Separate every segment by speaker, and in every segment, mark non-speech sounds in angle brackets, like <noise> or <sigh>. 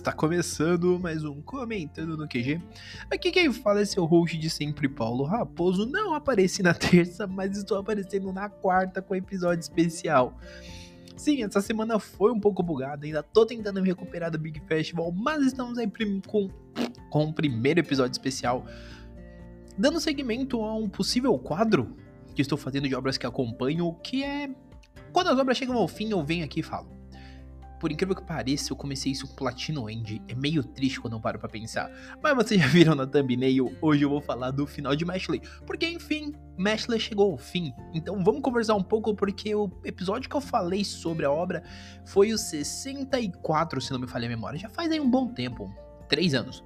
Speaker 1: Está começando mais um Comentando no QG. Aqui quem fala é seu host de sempre, Paulo Raposo. Não apareci na <laughs> terça, mas estou aparecendo na quarta com episódio especial. Sim, essa semana foi um pouco bugada, ainda tô tentando me recuperar do Big Festival, mas estamos aí com, com o primeiro episódio especial, dando seguimento a um possível quadro que estou fazendo de obras que acompanho, que é quando as obras chegam ao fim, eu venho aqui e falo. Por incrível que pareça, eu comecei isso Platino End. É meio triste quando eu paro pra pensar. Mas vocês já viram na thumbnail, hoje eu vou falar do final de Mashley. Porque, enfim, Mashley chegou ao fim. Então vamos conversar um pouco, porque o episódio que eu falei sobre a obra foi o 64, se não me falha a memória. Já faz aí um bom tempo. Três anos.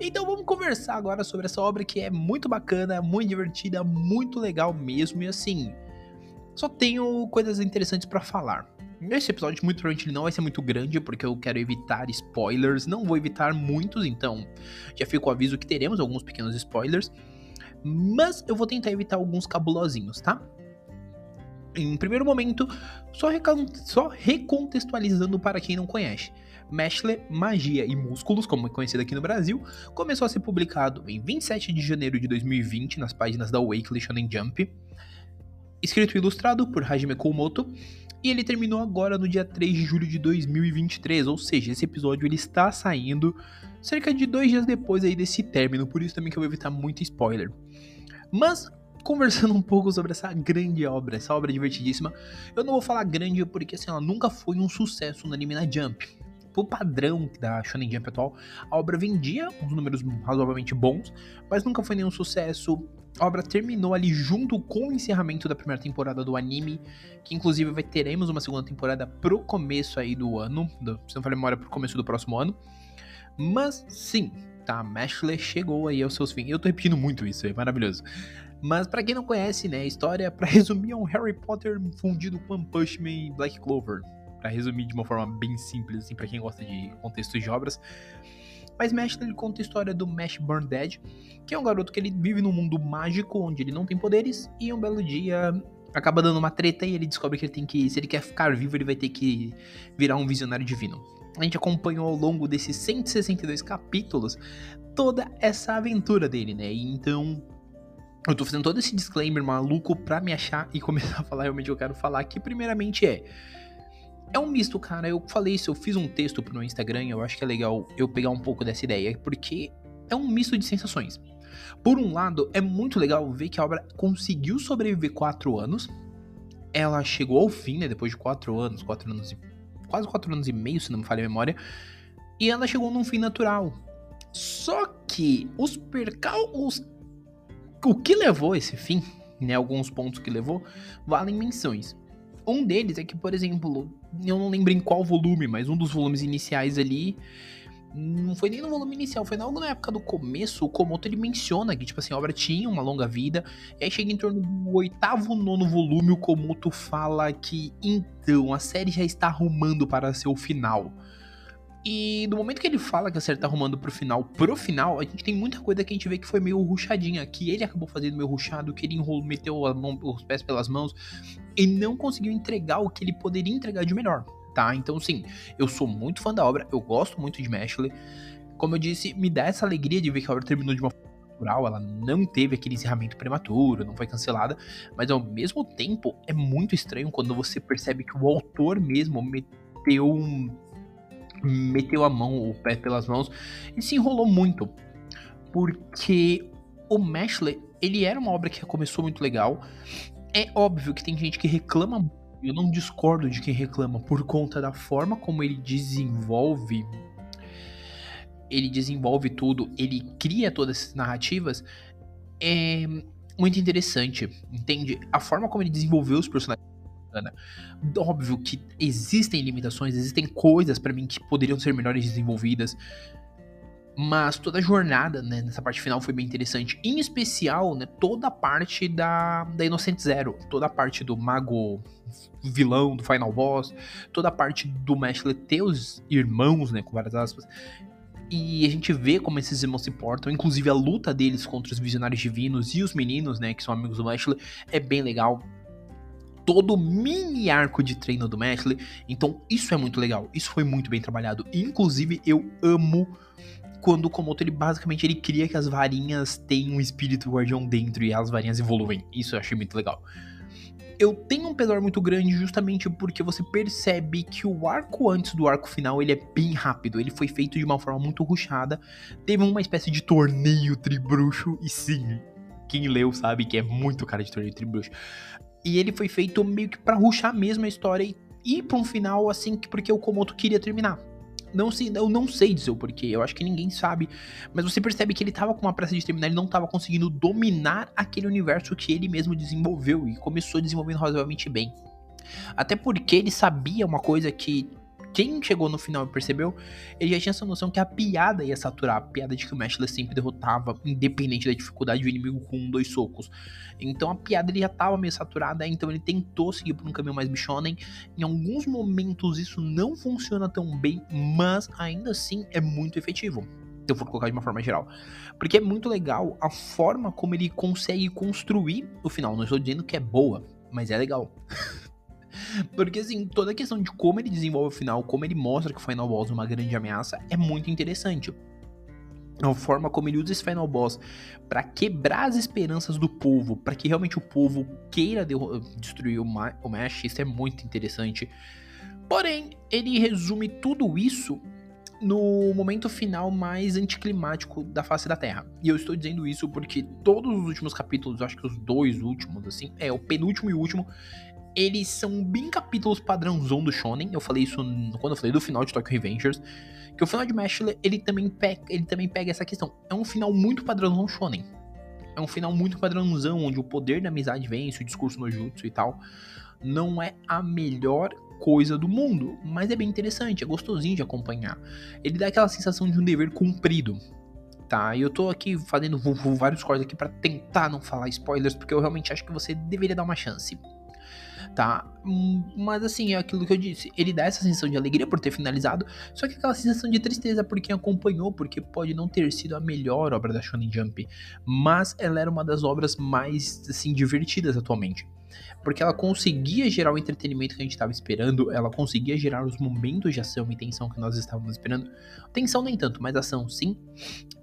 Speaker 1: Então vamos conversar agora sobre essa obra que é muito bacana, muito divertida, muito legal mesmo. E assim, só tenho coisas interessantes para falar. Esse episódio, muito provavelmente, ele não vai ser muito grande, porque eu quero evitar spoilers. Não vou evitar muitos, então já fico o aviso que teremos alguns pequenos spoilers. Mas eu vou tentar evitar alguns cabulosinhos, tá? Em primeiro momento, só, só recontextualizando para quem não conhece. Mashle, Magia e Músculos, como é conhecido aqui no Brasil, começou a ser publicado em 27 de janeiro de 2020 nas páginas da Weekly Shonen Jump. Escrito e ilustrado por Hajime Komoto, e ele terminou agora no dia 3 de julho de 2023, ou seja, esse episódio ele está saindo cerca de dois dias depois aí desse término, por isso também que eu vou evitar muito spoiler. Mas, conversando <laughs> um pouco sobre essa grande obra, essa obra divertidíssima, eu não vou falar grande porque assim, ela nunca foi um sucesso no anime na Jump. Pro padrão da Shonen Jump atual, a obra vendia uns números razoavelmente bons, mas nunca foi nenhum sucesso a obra terminou ali junto com o encerramento da primeira temporada do anime, que inclusive vai teremos uma segunda temporada pro começo aí do ano, do, se não falei memória, pro começo do próximo ano. Mas sim, tá, Mashley chegou aí aos seus fins. Eu tô repetindo muito isso, é maravilhoso. Mas para quem não conhece, né, a história, para <laughs> resumir, é um Harry Potter fundido com One Punch Man e Black Clover. Para resumir de uma forma bem simples, assim, para quem gosta de contextos de obras. Mas Mesh ele conta a história do Mesh Burn Dead, que é um garoto que ele vive num mundo mágico onde ele não tem poderes e um belo dia acaba dando uma treta e ele descobre que ele tem que, se ele quer ficar vivo, ele vai ter que virar um visionário divino. A gente acompanhou ao longo desses 162 capítulos toda essa aventura dele, né? Então eu tô fazendo todo esse disclaimer maluco pra me achar e começar a falar realmente o que eu quero falar, que primeiramente é é um misto, cara. Eu falei isso, eu fiz um texto pro meu Instagram, eu acho que é legal eu pegar um pouco dessa ideia, porque é um misto de sensações. Por um lado, é muito legal ver que a obra conseguiu sobreviver quatro anos. Ela chegou ao fim, né? Depois de quatro anos, quatro anos e. quase quatro anos e meio, se não me falha a memória. E ela chegou num fim natural. Só que os percalços. O que levou esse fim, né? Alguns pontos que levou, valem menções. Um deles é que, por exemplo, eu não lembro em qual volume, mas um dos volumes iniciais ali. Não foi nem no volume inicial, foi logo na época do começo, o Komoto ele menciona que, tipo assim, a obra tinha uma longa vida, e aí chega em torno do oitavo, nono volume, o Komoto fala que, então, a série já está arrumando para seu final. E no momento que ele fala que a série tá arrumando pro final, pro final, a gente tem muita coisa que a gente vê que foi meio ruchadinha, que ele acabou fazendo meio ruchado, que ele enrolou, meteu mão, os pés pelas mãos e não conseguiu entregar o que ele poderia entregar de melhor, tá? Então, sim, eu sou muito fã da obra, eu gosto muito de Mashley. Como eu disse, me dá essa alegria de ver que a obra terminou de uma forma natural, ela não teve aquele encerramento prematuro, não foi cancelada, mas ao mesmo tempo é muito estranho quando você percebe que o autor mesmo meteu um meteu a mão, o pé pelas mãos e se enrolou muito. Porque o Mashley, ele era uma obra que começou muito legal. É óbvio que tem gente que reclama, eu não discordo de quem reclama por conta da forma como ele desenvolve ele desenvolve tudo, ele cria todas essas narrativas, é muito interessante, entende? A forma como ele desenvolveu os personagens bacana. Óbvio que existem limitações, existem coisas para mim que poderiam ser melhores desenvolvidas. Mas toda a jornada, né, nessa parte final foi bem interessante. Em especial, né, toda a parte da, da Inocente Zero. Toda a parte do mago vilão, do final boss. Toda a parte do Mashley ter os irmãos, né, com várias aspas. E a gente vê como esses irmãos se portam. Inclusive a luta deles contra os visionários divinos e os meninos, né, que são amigos do Mashley, é bem legal todo o mini arco de treino do Meshle. Então, isso é muito legal. Isso foi muito bem trabalhado. Inclusive, eu amo quando o Komoto ele basicamente ele cria que as varinhas têm um espírito guardião dentro e as varinhas evoluem. Isso eu achei muito legal. Eu tenho um pesar muito grande justamente porque você percebe que o arco antes do arco final ele é bem rápido. Ele foi feito de uma forma muito ruchada. Teve uma espécie de torneio tribruxo e sim, quem leu sabe que é muito cara de torneio tribruxo. E ele foi feito meio que para ruxar mesmo a história e ir para um final assim porque o Komoto queria terminar. Não sei, eu não sei dizer o porquê, eu acho que ninguém sabe. Mas você percebe que ele tava com uma pressa de terminar, ele não tava conseguindo dominar aquele universo que ele mesmo desenvolveu e começou desenvolvendo razoavelmente bem. Até porque ele sabia uma coisa que quem chegou no final e percebeu, ele já tinha essa noção que a piada ia saturar, a piada de que o Meshle sempre derrotava, independente da dificuldade do inimigo com um, dois socos. Então a piada ele já estava meio saturada, então ele tentou seguir por um caminho mais bichonem. Em alguns momentos isso não funciona tão bem, mas ainda assim é muito efetivo eu for colocar de uma forma geral. Porque é muito legal a forma como ele consegue construir o final. Não estou dizendo que é boa, mas é legal. <laughs> Porque, assim, toda a questão de como ele desenvolve o final, como ele mostra que o Final Boss é uma grande ameaça, é muito interessante. A forma como ele usa esse Final Boss para quebrar as esperanças do povo, para que realmente o povo queira destruir o, Ma o Mesh, isso é muito interessante. Porém, ele resume tudo isso no momento final mais anticlimático da face da Terra. E eu estou dizendo isso porque todos os últimos capítulos, acho que os dois últimos, assim, é o penúltimo e o último, eles são bem capítulos padrãozão do Shonen. Eu falei isso quando eu falei do final de Tokyo Revengers. Que o final de Mashler, ele também pega, ele também pega essa questão. É um final muito padrãozão Shonen. É um final muito padrãozão, onde o poder da amizade vence, o discurso no jutsu e tal. Não é a melhor coisa do mundo, mas é bem interessante, é gostosinho de acompanhar. Ele dá aquela sensação de um dever cumprido, tá? Eu tô aqui fazendo vários cortes aqui para tentar não falar spoilers, porque eu realmente acho que você deveria dar uma chance tá? Hum, mas assim, é aquilo que eu disse, ele dá essa sensação de alegria por ter finalizado, só que aquela sensação de tristeza por quem acompanhou, porque pode não ter sido a melhor obra da Shonen Jump, mas ela era uma das obras mais assim divertidas atualmente porque ela conseguia gerar o entretenimento que a gente estava esperando, ela conseguia gerar os momentos de ação e tensão que nós estávamos esperando. Tensão nem tanto, mas ação sim.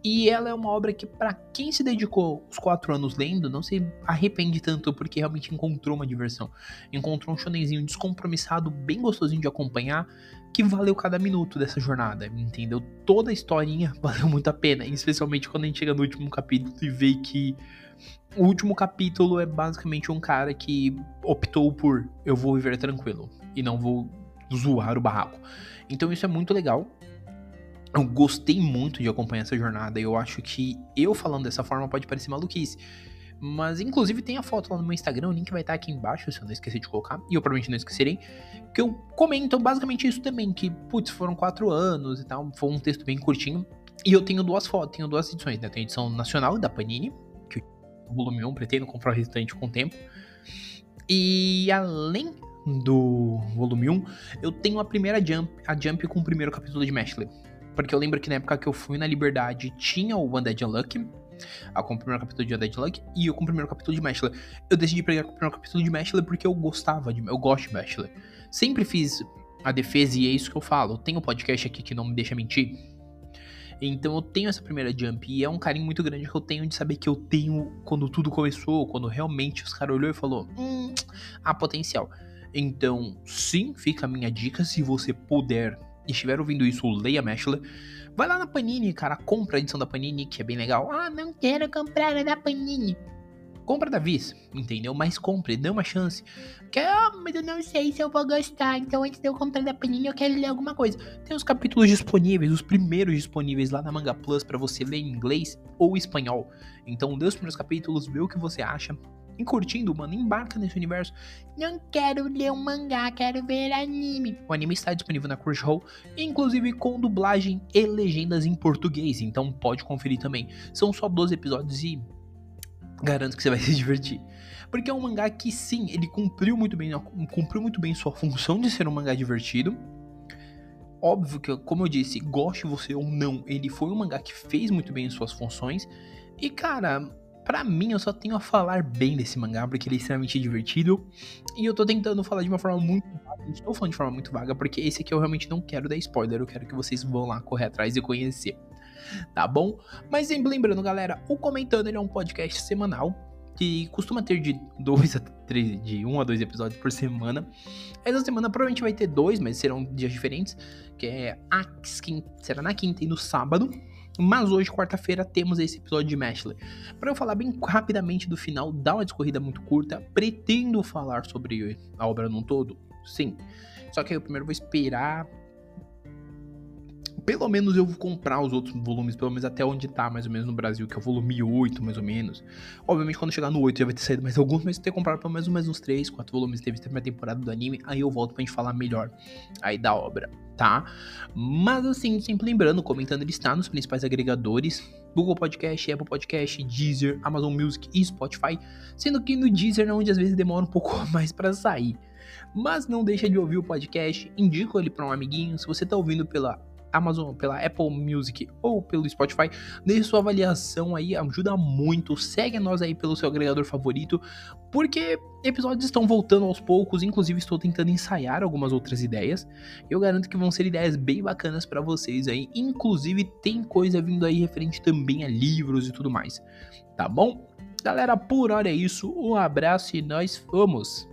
Speaker 1: E ela é uma obra que, para quem se dedicou os quatro anos lendo, não se arrepende tanto, porque realmente encontrou uma diversão. Encontrou um shonenzinho descompromissado, bem gostosinho de acompanhar, que valeu cada minuto dessa jornada, entendeu? Toda a historinha <laughs> valeu muito a pena, especialmente quando a gente chega no último capítulo e vê que o último capítulo é basicamente um cara que optou por eu vou viver tranquilo e não vou zoar o barraco. Então isso é muito legal. Eu gostei muito de acompanhar essa jornada. Eu acho que eu falando dessa forma pode parecer maluquice. Mas, inclusive, tem a foto lá no meu Instagram, o link vai estar aqui embaixo, se eu não esquecer de colocar, e eu provavelmente não esquecerei, que eu comento basicamente isso também, que, putz, foram quatro anos e tal, foi um texto bem curtinho, e eu tenho duas fotos, tenho duas edições, né, tem a edição nacional da Panini, volume 1, pretendo comprar o restante com o tempo. E além do volume 1, eu tenho a primeira Jump, a Jump com o primeiro capítulo de Meshle. Porque eu lembro que na época que eu fui na Liberdade tinha o Undead Unluck, com o primeiro capítulo de Undead Unluck, e eu com o primeiro capítulo de Meshle. Eu decidi pegar o primeiro capítulo de Meshle porque eu gostava de. Eu gosto de Meshle. Sempre fiz a defesa e é isso que eu falo. Tem um podcast aqui que não me deixa mentir então eu tenho essa primeira jump e é um carinho muito grande que eu tenho de saber que eu tenho quando tudo começou, quando realmente os caras olhou e falou, hum, há potencial. Então, sim, fica a minha dica, se você puder estiver ouvindo isso, leia Mashler. Vai lá na Panini, cara, compra a edição da Panini, que é bem legal. Ah, não quero comprar a da Panini. Compra da Viz, entendeu? Mas compre, dê uma chance. Que, ah, mas eu não sei se eu vou gostar. Então, antes de eu comprar da Panini, eu quero ler alguma coisa. Tem os capítulos disponíveis, os primeiros disponíveis lá na Manga Plus para você ler em inglês ou espanhol. Então, dê os primeiros capítulos, vê o que você acha. E curtindo, mano, embarca nesse universo. Não quero ler um mangá, quero ver anime. O anime está disponível na Crunchyroll, inclusive com dublagem e legendas em português, então pode conferir também. São só 12 episódios e Garanto que você vai <laughs> se divertir. Porque é um mangá que sim, ele cumpriu muito bem, cumpriu muito bem sua função de ser um mangá divertido. Óbvio que, como eu disse, goste você ou não, ele foi um mangá que fez muito bem suas funções. E cara, Para mim, eu só tenho a falar bem desse mangá, porque ele é extremamente divertido. E eu tô tentando falar de uma forma muito vaga. Estou falando de forma muito vaga, porque esse aqui eu realmente não quero dar spoiler. Eu quero que vocês vão lá correr atrás e conhecer. Tá bom? Mas lembrando, galera, o Comentando ele é um podcast semanal que costuma ter de dois <laughs> a três, de um a dois episódios por semana. Essa semana provavelmente vai ter dois, mas serão dias diferentes, que é a será na quinta e no sábado. Mas hoje, quarta-feira, temos esse episódio de Mashley. Para eu falar bem rapidamente do final, dá uma discorrida muito curta. Pretendo falar sobre a obra num todo? Sim. Só que eu primeiro vou esperar pelo menos eu vou comprar os outros volumes, pelo menos até onde tá, mais ou menos no Brasil, que é o volume 8, mais ou menos. Obviamente, quando chegar no 8 já vai ter saído mais <laughs> alguns, mas ter comprado pelo menos uns 3, 4 volumes, teve a temporada do anime, aí eu volto pra gente falar melhor aí da obra, tá? Mas assim, sempre lembrando, comentando, ele está nos principais agregadores, Google Podcast, Apple Podcast, Deezer, Amazon Music e Spotify, sendo que no Deezer é onde às vezes demora um pouco <laughs> mais para sair. Mas não deixa de ouvir o podcast, indica ele para um amiguinho. Se você tá ouvindo pela Amazon, pela Apple Music ou pelo Spotify, deixe sua avaliação aí, ajuda muito. Segue nós aí pelo seu agregador favorito, porque episódios estão voltando aos poucos, inclusive estou tentando ensaiar algumas outras ideias. Eu garanto que vão ser ideias bem bacanas para vocês aí, inclusive tem coisa vindo aí referente também a livros e tudo mais. Tá bom? Galera, por hora é isso. Um abraço e nós fomos.